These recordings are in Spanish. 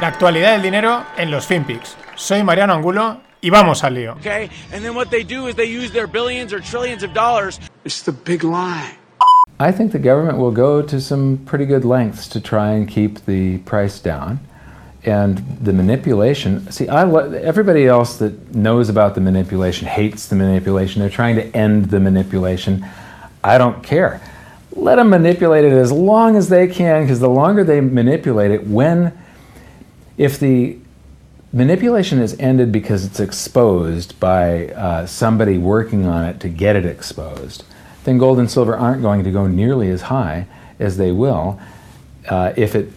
La actualidad del dinero en los FinPix. Soy Mariano Angulo y vamos al lío. Okay, and then what they do is they use their billions or trillions of dollars. It's the big lie. I think the government will go to some pretty good lengths to try and keep the price down. And the manipulation, see, I everybody else that knows about the manipulation hates the manipulation. They're trying to end the manipulation. I don't care. Let them manipulate it as long as they can, because the longer they manipulate it, when, if the manipulation is ended because it's exposed by uh, somebody working on it to get it exposed, then gold and silver aren't going to go nearly as high as they will uh, if it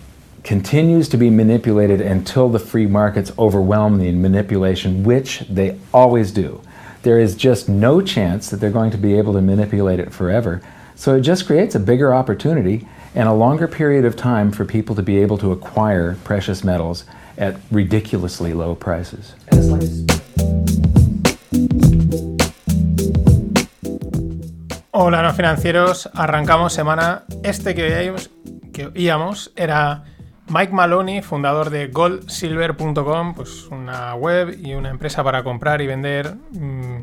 continues to be manipulated until the free markets overwhelm the manipulation, which they always do. There is just no chance that they're going to be able to manipulate it forever. So it just creates a bigger opportunity and a longer period of time for people to be able to acquire precious metals at ridiculously low prices. Hola, no financieros. Arrancamos semana. Este que oíamos, que oíamos era Mike Maloney, fundador de goldsilver.com, pues una web y una empresa para comprar y vender mm,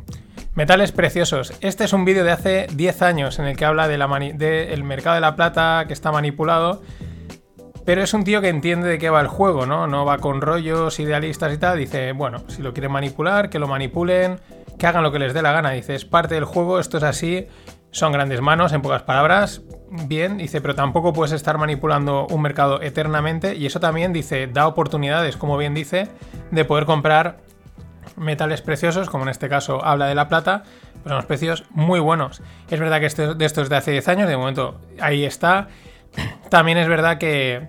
metales preciosos. Este es un vídeo de hace 10 años en el que habla del de mercado de la plata que está manipulado. Pero es un tío que entiende de qué va el juego, ¿no? No va con rollos idealistas y tal. Dice, bueno, si lo quieren manipular, que lo manipulen, que hagan lo que les dé la gana. Dice, es parte del juego, esto es así, son grandes manos, en pocas palabras. Bien, dice, pero tampoco puedes estar manipulando un mercado eternamente. Y eso también, dice, da oportunidades, como bien dice, de poder comprar metales preciosos, como en este caso habla de la plata, pues a unos precios muy buenos. Es verdad que este, de esto es de hace 10 años, de momento ahí está. También es verdad que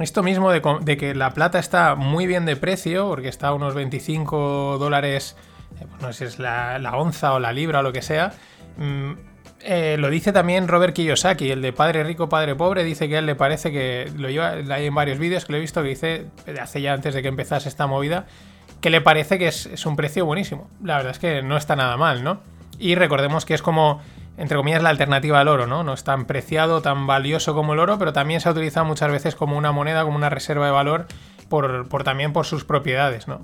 esto mismo de, que la plata está muy bien de precio, porque está a unos 25 dólares, eh, pues no sé si es la, onza o la libra o lo que sea. Mm, eh, lo dice también Robert Kiyosaki, el de Padre Rico, Padre Pobre, dice que a él le parece que lo lleva, hay en varios vídeos que lo he visto que dice, hace ya antes de que empezase esta movida, que le parece que es, un precio buenísimo. La verdad es que no está nada mal, ¿no? Y recordemos que es como, entre comillas, la alternativa al oro, ¿no? No es tan preciado, tan valioso como el oro, pero también se ha utilizado muchas veces como una moneda, como una reserva de valor, por, también por sus propiedades, ¿no?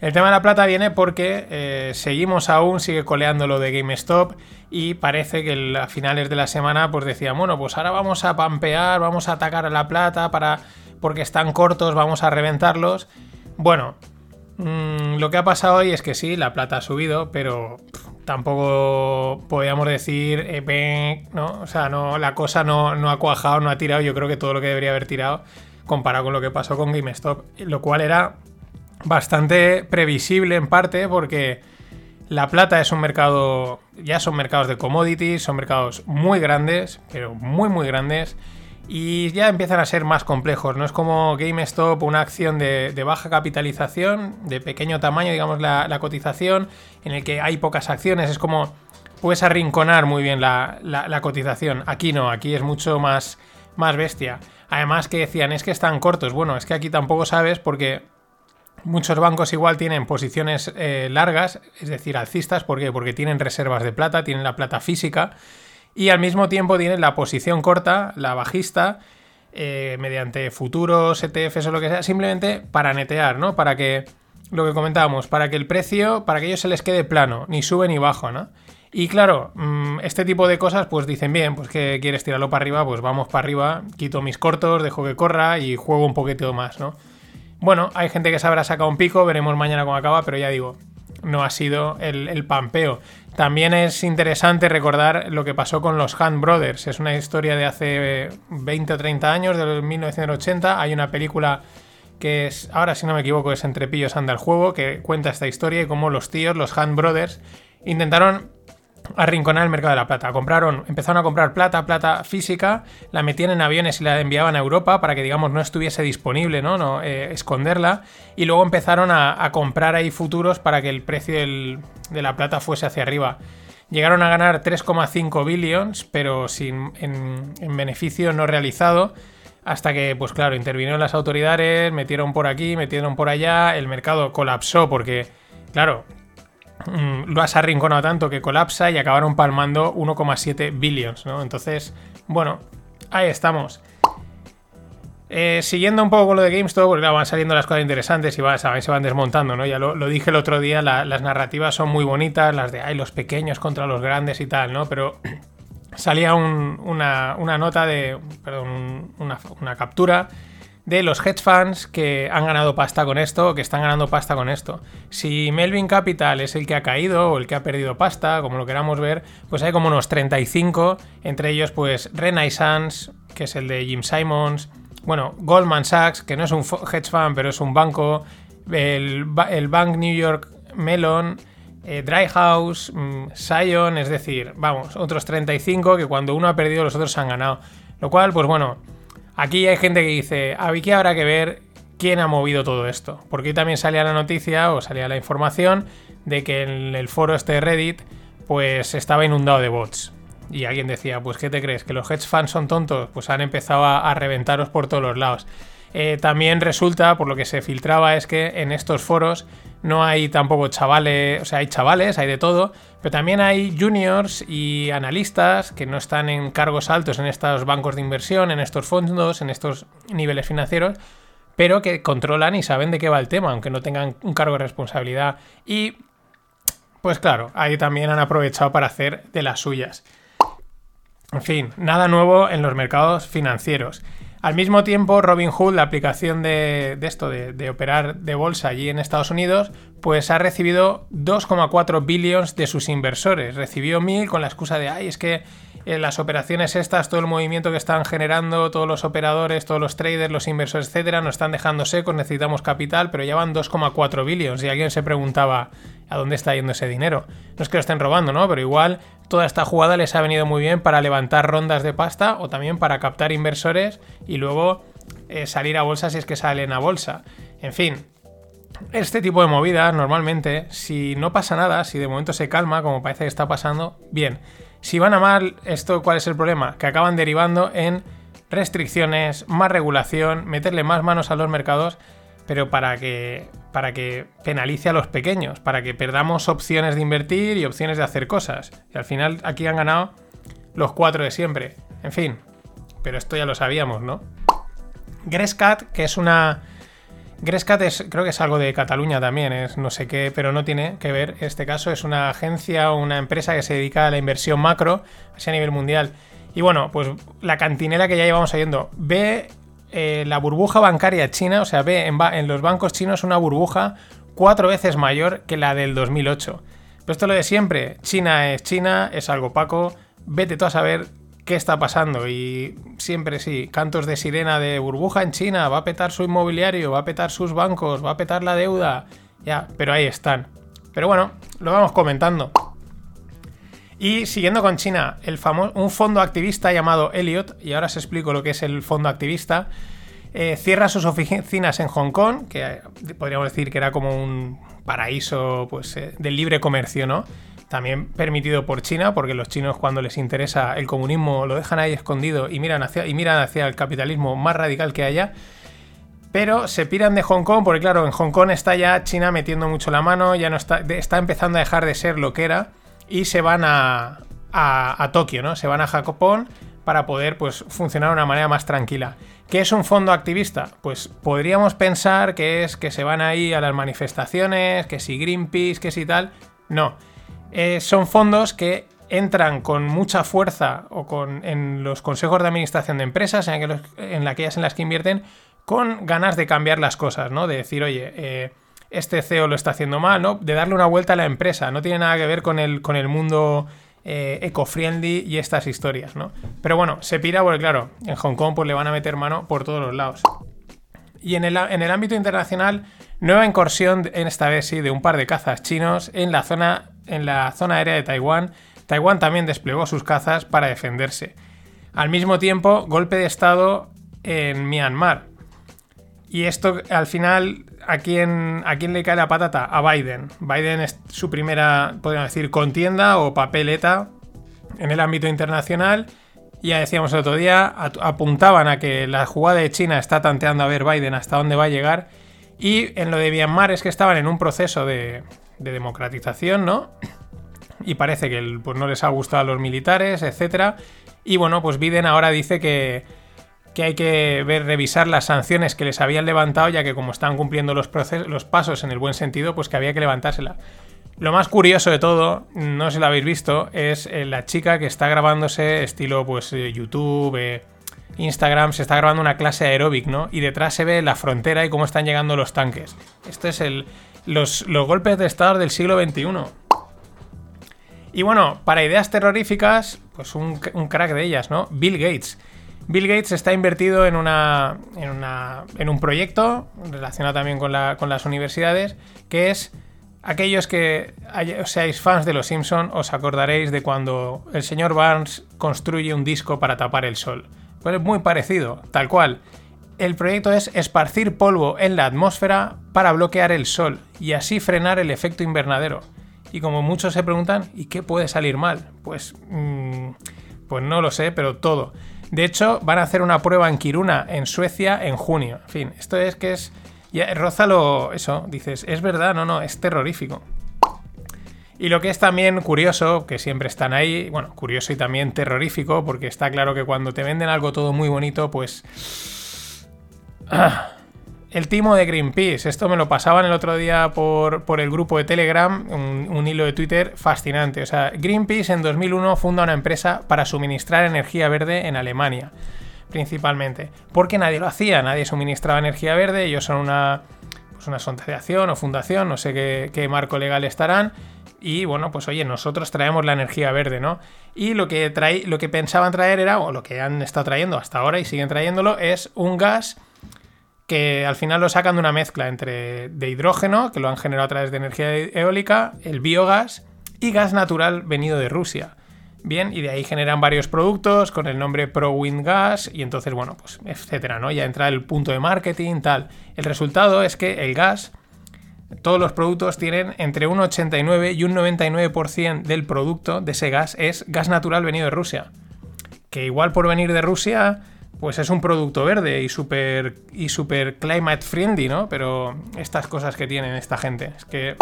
El tema de la plata viene porque eh, seguimos aún, sigue coleando lo de GameStop y parece que a finales de la semana pues decían, bueno, pues ahora vamos a pampear, vamos a atacar a la plata para porque están cortos, vamos a reventarlos. Bueno, mm, lo que ha pasado hoy es que sí, la plata ha subido, pero tampoco podríamos decir, eh, ¿no? O sea, no, la cosa no, no, ha cuajado, no ha tirado, yo creo que todo lo que debería haber tirado comparado con lo que pasó con GameStop, lo cual era bastante previsible en parte porque la plata es un mercado, ya son mercados de commodities, son mercados muy grandes, pero muy muy grandes y ya empiezan a ser más complejos. No es como GameStop, una acción de, baja capitalización, de pequeño tamaño, digamos, la, cotización, en el que hay pocas acciones. Es como puedes arrinconar muy bien la, cotización. Aquí no, aquí es mucho más, más bestia. Además que decían, es que están cortos. Bueno, es que aquí tampoco sabes porque muchos bancos igual tienen posiciones eh, largas, es decir, alcistas. ¿Por qué? Porque tienen reservas de plata, tienen la plata física y al mismo tiempo tiene la posición corta, la bajista, eh, mediante futuros, ETFs o lo que sea, simplemente para netear, ¿no? Para que, lo que comentábamos, para que el precio, para que ellos se les quede plano, ni sube ni bajo, ¿no? Y claro, mm, este tipo de cosas, pues dicen, bien, pues que quieres tirarlo para arriba, pues vamos para arriba, quito mis cortos, dejo que corra y juego un poquito más, ¿no? Bueno, hay gente que se habrá sacado un pico, veremos mañana cómo acaba, pero ya digo, no ha sido el, el pampeo. También es interesante recordar lo que pasó con los Hunt Brothers. Es una historia de hace 20 o 30 años, del 1980. Hay una película que es, ahora si no me equivoco, es Entre pillos anda el juego, que cuenta esta historia y cómo los tíos, los Hunt Brothers, intentaron arrinconar el mercado de la plata. Compraron, empezaron a comprar plata, plata física, la metían en aviones y la enviaban a Europa para que, digamos, no estuviese disponible, ¿no? no eh, esconderla. Y luego empezaron a, comprar ahí futuros para que el precio de la plata fuese hacia arriba. Llegaron a ganar 3,5 billions, pero sin, en, en beneficio no realizado. Hasta que, pues claro, intervinieron las autoridades, metieron por aquí, metieron por allá, el mercado colapsó porque, claro, lo has arrinconado tanto que colapsa y acabaron palmando 1,7 billions, ¿no? Entonces, bueno, ahí estamos. Eh, siguiendo un poco con lo de GameStop, porque van saliendo las cosas interesantes y se van desmontando, ¿no? Ya lo, dije el otro día, las narrativas son muy bonitas, las de ay, los pequeños contra los grandes y tal, ¿no? Pero salía una, nota de. Perdón, una, captura de los hedge funds que han ganado pasta con esto o que están ganando pasta con esto. Si Melvin Capital es el que ha caído o el que ha perdido pasta, como lo queramos ver, pues hay como unos 35, entre ellos, pues Renaissance, que es el de Jim Simons bueno, Goldman Sachs, que no es un hedge fund, pero es un banco, el, Bank New York Mellon, eh, Dry House, mm, Sion, es decir, vamos, otros 35 que cuando uno ha perdido los otros han ganado. Lo cual, pues bueno, aquí hay gente que dice, aquí habrá que ver quién ha movido todo esto. Porque también salía la noticia o salía la información de que en el foro este de Reddit pues estaba inundado de bots. Y alguien decía, pues ¿qué te crees? ¿Que los hedge funds son tontos? Pues han empezado a, reventaros por todos los lados. Eh, también resulta, por lo que se filtraba, es que en estos foros no hay tampoco chavales, o sea, hay chavales, hay de todo, pero también hay juniors y analistas que no están en cargos altos en estos bancos de inversión, en estos fondos, en estos niveles financieros, pero que controlan y saben de qué va el tema, aunque no tengan un cargo de responsabilidad. Y, pues claro, ahí también han aprovechado para hacer de las suyas. En fin, nada nuevo en los mercados financieros. Al mismo tiempo, Robinhood, la aplicación de, esto, de, operar de bolsa allí en Estados Unidos, pues ha recibido 2,4 billones de sus inversores. Recibió mil con la excusa de, ay, es que las operaciones estas, todo el movimiento que están generando, todos los operadores, todos los traders, los inversores, etcétera, nos están dejando secos, necesitamos capital, pero ya van 2,4 billones. Y alguien se preguntaba, ¿a dónde está yendo ese dinero? No es que lo estén robando, ¿no? Pero igual toda esta jugada les ha venido muy bien para levantar rondas de pasta o también para captar inversores y luego eh, salir a bolsa si es que salen a bolsa. En fin, este tipo de movidas normalmente, si no pasa nada, si de momento se calma, como parece que está pasando, bien. Si van a mal, esto ¿cuál es el problema? Que acaban derivando en restricciones, más regulación, meterle más manos a los mercados, pero para que, para que penalice a los pequeños, para que perdamos opciones de invertir y opciones de hacer cosas. Y al final aquí han ganado los cuatro de siempre. En fin, pero esto ya lo sabíamos, ¿no? Grescat, que es una Grescat es, creo que es algo de Cataluña también, es no sé qué, pero no tiene que ver. Este caso es una agencia o una empresa que se dedica a la inversión macro, así a nivel mundial. Y bueno, pues la cantinera que ya llevamos oyendo, ve eh, la burbuja bancaria china, o sea, ve en, en, los bancos chinos una burbuja cuatro veces mayor que la del 2008. Pero esto es lo de siempre, China es China, es algo opaco, vete tú a saber qué está pasando. Y siempre sí, cantos de sirena de burbuja en China, va a petar su inmobiliario, va a petar sus bancos, va a petar la deuda. Ya, pero ahí están. Pero bueno, lo vamos comentando. Y siguiendo con China, el un fondo activista llamado Elliot, y ahora os explico lo que es el fondo activista, eh, cierra sus oficinas en Hong Kong, que eh, podríamos decir que era como un paraíso pues, eh, del libre comercio, ¿no? También permitido por China, porque los chinos cuando les interesa el comunismo lo dejan ahí escondido y miran hacia, y miran hacia el capitalismo más radical que haya. Pero se piran de Hong Kong, porque claro, en Hong Kong está ya China metiendo mucho la mano, ya no está, está empezando a dejar de ser lo que era, y se van a, a, Tokio, ¿no? Se van a Japón para poder pues, funcionar de una manera más tranquila. ¿Qué es un fondo activista? Pues podríamos pensar que es que se van ahí a las manifestaciones, que si Greenpeace, que si tal. No. Eh, son fondos que entran con mucha fuerza o con, en los consejos de administración de empresas, en, en aquellas en las que invierten, con ganas de cambiar las cosas, ¿no? De decir, oye, eh, este CEO lo está haciendo mal, ¿no? De darle una vuelta a la empresa. No tiene nada que ver con el, con el mundo eh, eco-friendly y estas historias, ¿no? Pero bueno, se pira porque, claro, en Hong Kong pues le van a meter mano por todos los lados. Y en el, en el ámbito internacional, nueva incursión, en esta vez sí, de un par de cazas chinos en la zona en la zona aérea de Taiwán, Taiwán también desplegó sus cazas para defenderse. Al mismo tiempo, golpe de Estado en Myanmar. Y esto al final, ¿a quién, ¿a quién le cae la patata? A Biden. Biden es su primera, podríamos decir, contienda o papeleta en el ámbito internacional. Ya decíamos el otro día, apuntaban a que la jugada de China está tanteando a ver Biden hasta dónde va a llegar. Y en lo de Myanmar es que estaban en un proceso de, de democratización, ¿no? Y parece que pues, no les ha gustado a los militares, etc. Y bueno, pues Biden ahora dice que, que hay que ver, revisar las sanciones que les habían levantado, ya que como están cumpliendo los, los pasos en el buen sentido, pues que había que levantársela. Lo más curioso de todo, no sé si lo habéis visto, es eh, la chica que está grabándose estilo pues eh, YouTube, eh, Instagram, se está grabando una clase aeróbic, ¿no? Y detrás se ve la frontera y cómo están llegando los tanques. Esto es el, los, los golpes de estado del siglo XXI. Y bueno, para ideas terroríficas, pues un, crack de ellas, ¿no? Bill Gates. Bill Gates está invertido en, una, en, una, en un proyecto relacionado también con, con, las universidades, que es aquellos que seáis fans de Los Simpson, os acordaréis de cuando el señor Barnes construye un disco para tapar el sol. Pues es muy parecido, tal cual. El proyecto es esparcir polvo en la atmósfera para bloquear el sol y así frenar el efecto invernadero. Y como muchos se preguntan, ¿y qué puede salir mal? Pues, mm, pues no lo sé, pero todo. De hecho, van a hacer una prueba en Kiruna, en Suecia, en junio. En fin, esto es que es. Ya, Rózalo, eso, dices, es verdad, no, no, es terrorífico. Y lo que es también curioso, que siempre están ahí, bueno, curioso y también terrorífico, porque está claro que cuando te venden algo todo muy bonito, pues. El timo de Greenpeace. Esto me lo pasaban el otro día por, el grupo de Telegram, un, hilo de Twitter fascinante. O sea, Greenpeace en 2001 funda una empresa para suministrar energía verde en Alemania, principalmente. Porque nadie lo hacía, nadie suministraba energía verde. Ellos son una, pues una asociación o fundación, no sé qué, qué marco legal estarán. Y bueno, pues oye, nosotros traemos la energía verde, ¿no? Y lo que, trae, lo que pensaban traer era, o lo que han estado trayendo hasta ahora y siguen trayéndolo, es un gas que al final lo sacan de una mezcla entre de hidrógeno, que lo han generado a través de energía eólica, el biogás y gas natural venido de Rusia. Bien, y de ahí generan varios productos con el nombre ProWind Gas y entonces, bueno, pues etcétera, ¿no? Ya entra el punto de marketing, tal. El resultado es que el gas, todos los productos tienen entre un 89 y un 99% del producto de ese gas es gas natural venido de Rusia. Que igual por venir de Rusia pues es un producto verde y súper y super climate friendly, ¿no? Pero estas cosas que tienen esta gente, es que...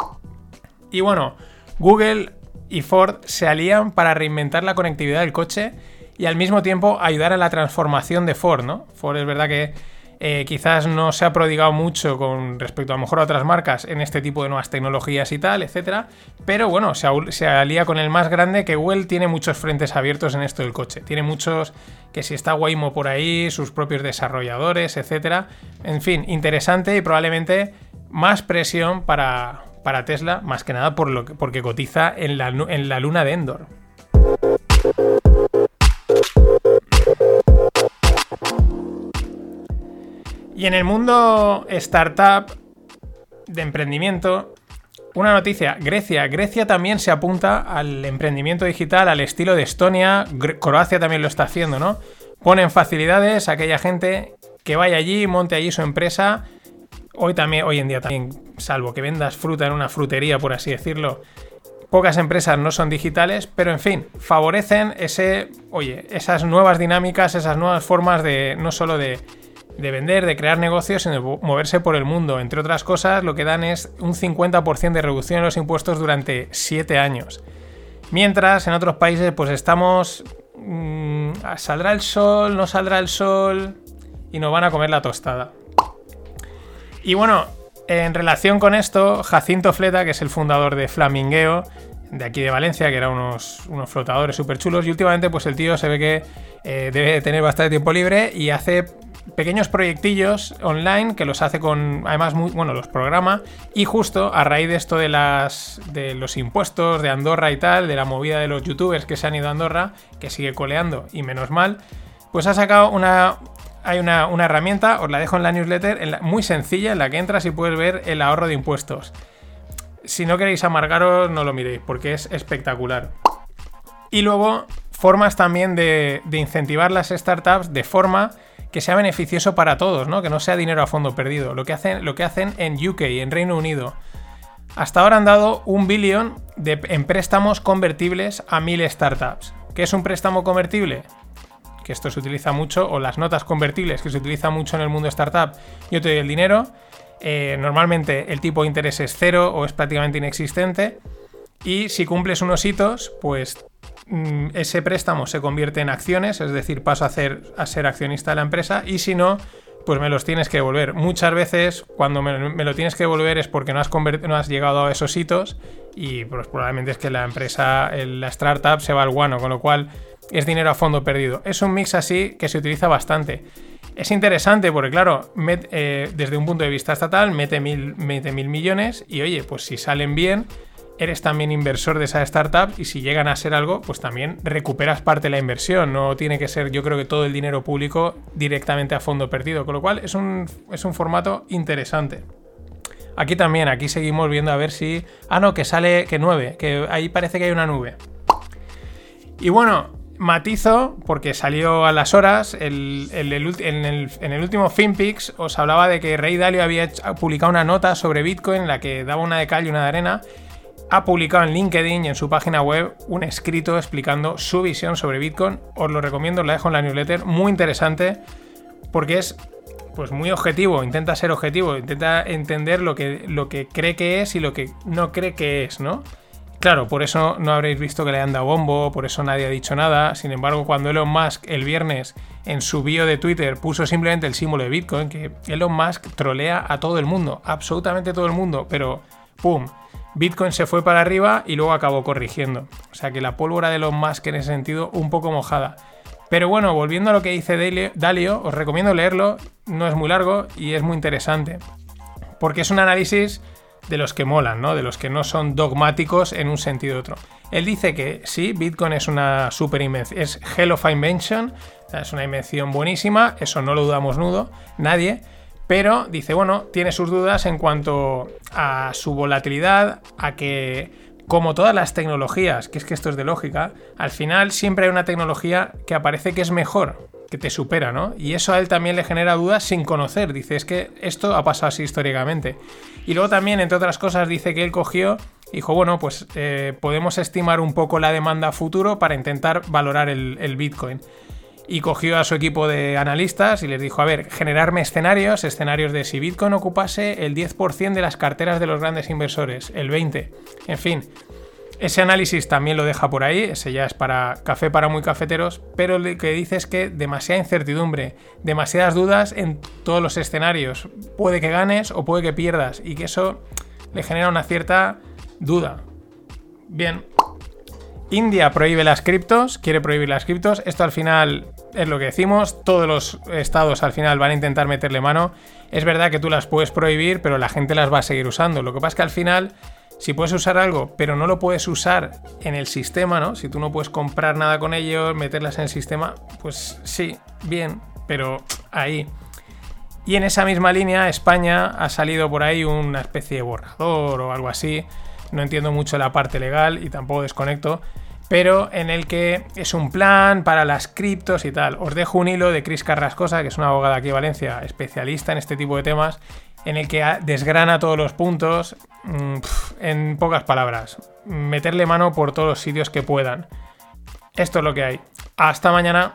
Y bueno, Google y Ford se alían para reinventar la conectividad del coche y al mismo tiempo ayudar a la transformación de Ford, ¿no? Ford es verdad que eh, quizás no se ha prodigado mucho con respecto a lo mejor a otras marcas en este tipo de nuevas tecnologías y tal, etcétera. Pero bueno, se, alía con el más grande que Google tiene muchos frentes abiertos en esto del coche. Tiene muchos que si está Waymo por ahí, sus propios desarrolladores, etcétera. En fin, interesante y probablemente más presión para, para Tesla, más que nada por lo porque cotiza en la, en la luna de Endor. Y en el mundo startup de emprendimiento, una noticia, Grecia. Grecia también se apunta al emprendimiento digital al estilo de Estonia, Croacia también lo está haciendo, ¿no? Ponen facilidades a aquella gente que vaya allí, monte allí su empresa. Hoy también, hoy en día también, salvo que vendas fruta en una frutería, por así decirlo, pocas empresas no son digitales, pero en fin, favorecen ese, oye, esas nuevas dinámicas, esas nuevas formas de no solo de de vender, de crear negocios y de moverse por el mundo. Entre otras cosas, lo que dan es un 50% de reducción en los impuestos durante 7 años. Mientras en otros países pues estamos... Mm, ¿Saldrá el sol? ¿No saldrá el sol? Y nos van a comer la tostada. Y bueno, en relación con esto, Jacinto Fleta, que es el fundador de Flamingueo, de aquí de Valencia, que eran unos, unos flotadores súper chulos, y últimamente pues el tío se ve que eh, debe tener bastante tiempo libre y hace pequeños proyectillos online que los hace con, además, muy, bueno, los programa y justo a raíz de esto de, las, de los impuestos de Andorra y tal, de la movida de los youtubers que se han ido a Andorra, que sigue coleando y menos mal, pues ha sacado una, hay una, herramienta, os la dejo en la newsletter, muy sencilla, en la que entras y puedes ver el ahorro de impuestos. Si no queréis amargaros, no lo miréis, porque es espectacular. Y luego, formas también de, de incentivar las startups de forma que sea beneficioso para todos, ¿no? Que no sea dinero a fondo perdido. Lo que hacen, lo que hacen en UK, en Reino Unido. Hasta ahora han dado un billón de, en préstamos convertibles a mil startups. ¿Qué es un préstamo convertible? Que esto se utiliza mucho, o las notas convertibles, que se utiliza mucho en el mundo startup. Yo te doy el dinero, eh, normalmente el tipo de interés es cero o es prácticamente inexistente. Y si cumples unos hitos, pues mm, ese préstamo se convierte en acciones, es decir, paso a, a ser accionista de la empresa, y si no, pues me los tienes que devolver. Muchas veces cuando me, lo tienes que devolver es porque no has, no has llegado a esos hitos y pues probablemente es que la empresa, la startup se va al guano, con lo cual es dinero a fondo perdido. Es un mix así que se utiliza bastante. Es interesante porque, claro, eh, desde un punto de vista estatal, mete mil, mete mil millones y, oye, pues si salen bien, eres también inversor de esa startup y si llegan a ser algo, pues también recuperas parte de la inversión. No tiene que ser, yo creo que todo el dinero público directamente a fondo perdido, con lo cual es un, es un formato interesante. Aquí también, aquí seguimos viendo a ver si... Ah, no, que sale, que 9, que ahí parece que hay una nube. Y bueno, matizo, porque salió a las horas, en, el, último FinPix os hablaba de que Rey Dalio había publicado una nota sobre Bitcoin en la que daba una de cal y una de arena. Ha publicado en LinkedIn y en su página web un escrito explicando su visión sobre Bitcoin. Os lo recomiendo, la dejo en la newsletter. Muy interesante porque es pues muy objetivo, intenta ser objetivo, intenta entender lo que, lo que cree que es y lo que no cree que es, ¿no? Claro, por eso no habréis visto que le han dado bombo, por eso nadie ha dicho nada. Sin embargo, cuando Elon Musk el viernes en su bio de Twitter puso simplemente el símbolo de Bitcoin, que Elon Musk trolea a todo el mundo, absolutamente todo el mundo, pero ¡pum! Bitcoin se fue para arriba y luego acabó corrigiendo. O sea que la pólvora de Elon Musk en ese sentido un poco mojada. Pero bueno, volviendo a lo que dice Dalio, os recomiendo leerlo, no es muy largo y es muy interesante. Porque es un análisis de los que molan, ¿no? De los que no son dogmáticos en un sentido u otro. Él dice que sí, Bitcoin es una super invención, es hell of invention, es una invención buenísima, eso no lo dudamos nudo, nadie, pero dice, bueno, tiene sus dudas en cuanto a su volatilidad, a que como todas las tecnologías, que es que esto es de lógica, al final siempre hay una tecnología que aparece que es mejor, que te supera, ¿no? Y eso a él también le genera dudas sin conocer. Dice, es que esto ha pasado así históricamente. Y luego también, entre otras cosas, dice que él cogió dijo, bueno, pues eh, podemos estimar un poco la demanda futuro para intentar valorar el Bitcoin y cogió a su equipo de analistas y les dijo, a ver, generarme escenarios, escenarios de si Bitcoin ocupase el 10% de las carteras de los grandes inversores, el 20%, en fin, ese análisis también lo deja por ahí, ese ya es para café para muy cafeteros, pero lo que dice es que demasiada incertidumbre, demasiadas dudas en todos los escenarios. Puede que ganes o puede que pierdas y que eso le genera una cierta duda. Bien. India prohíbe las criptos, quiere prohibir las criptos. Esto al final es lo que decimos. Todos los estados al final van a intentar meterle mano. Es verdad que tú las puedes prohibir, pero la gente las va a seguir usando. Lo que pasa es que al final si puedes usar algo, pero no lo puedes usar en el sistema, ¿no? Si tú no puedes comprar nada con ellos, meterlas en el sistema, pues sí, bien, pero ahí. Y en esa misma línea, España ha salido por ahí una especie de borrador o algo así. No entiendo mucho la parte legal y tampoco desconecto. Pero en el que es un plan para las criptos y tal. Os dejo un hilo de Cris Carrascosa, que es una abogada aquí de Valencia, especialista en este tipo de temas, en el que desgrana todos los puntos mm, en pocas palabras. Meterle mano por todos los sitios que puedan. Esto es lo que hay. Hasta mañana.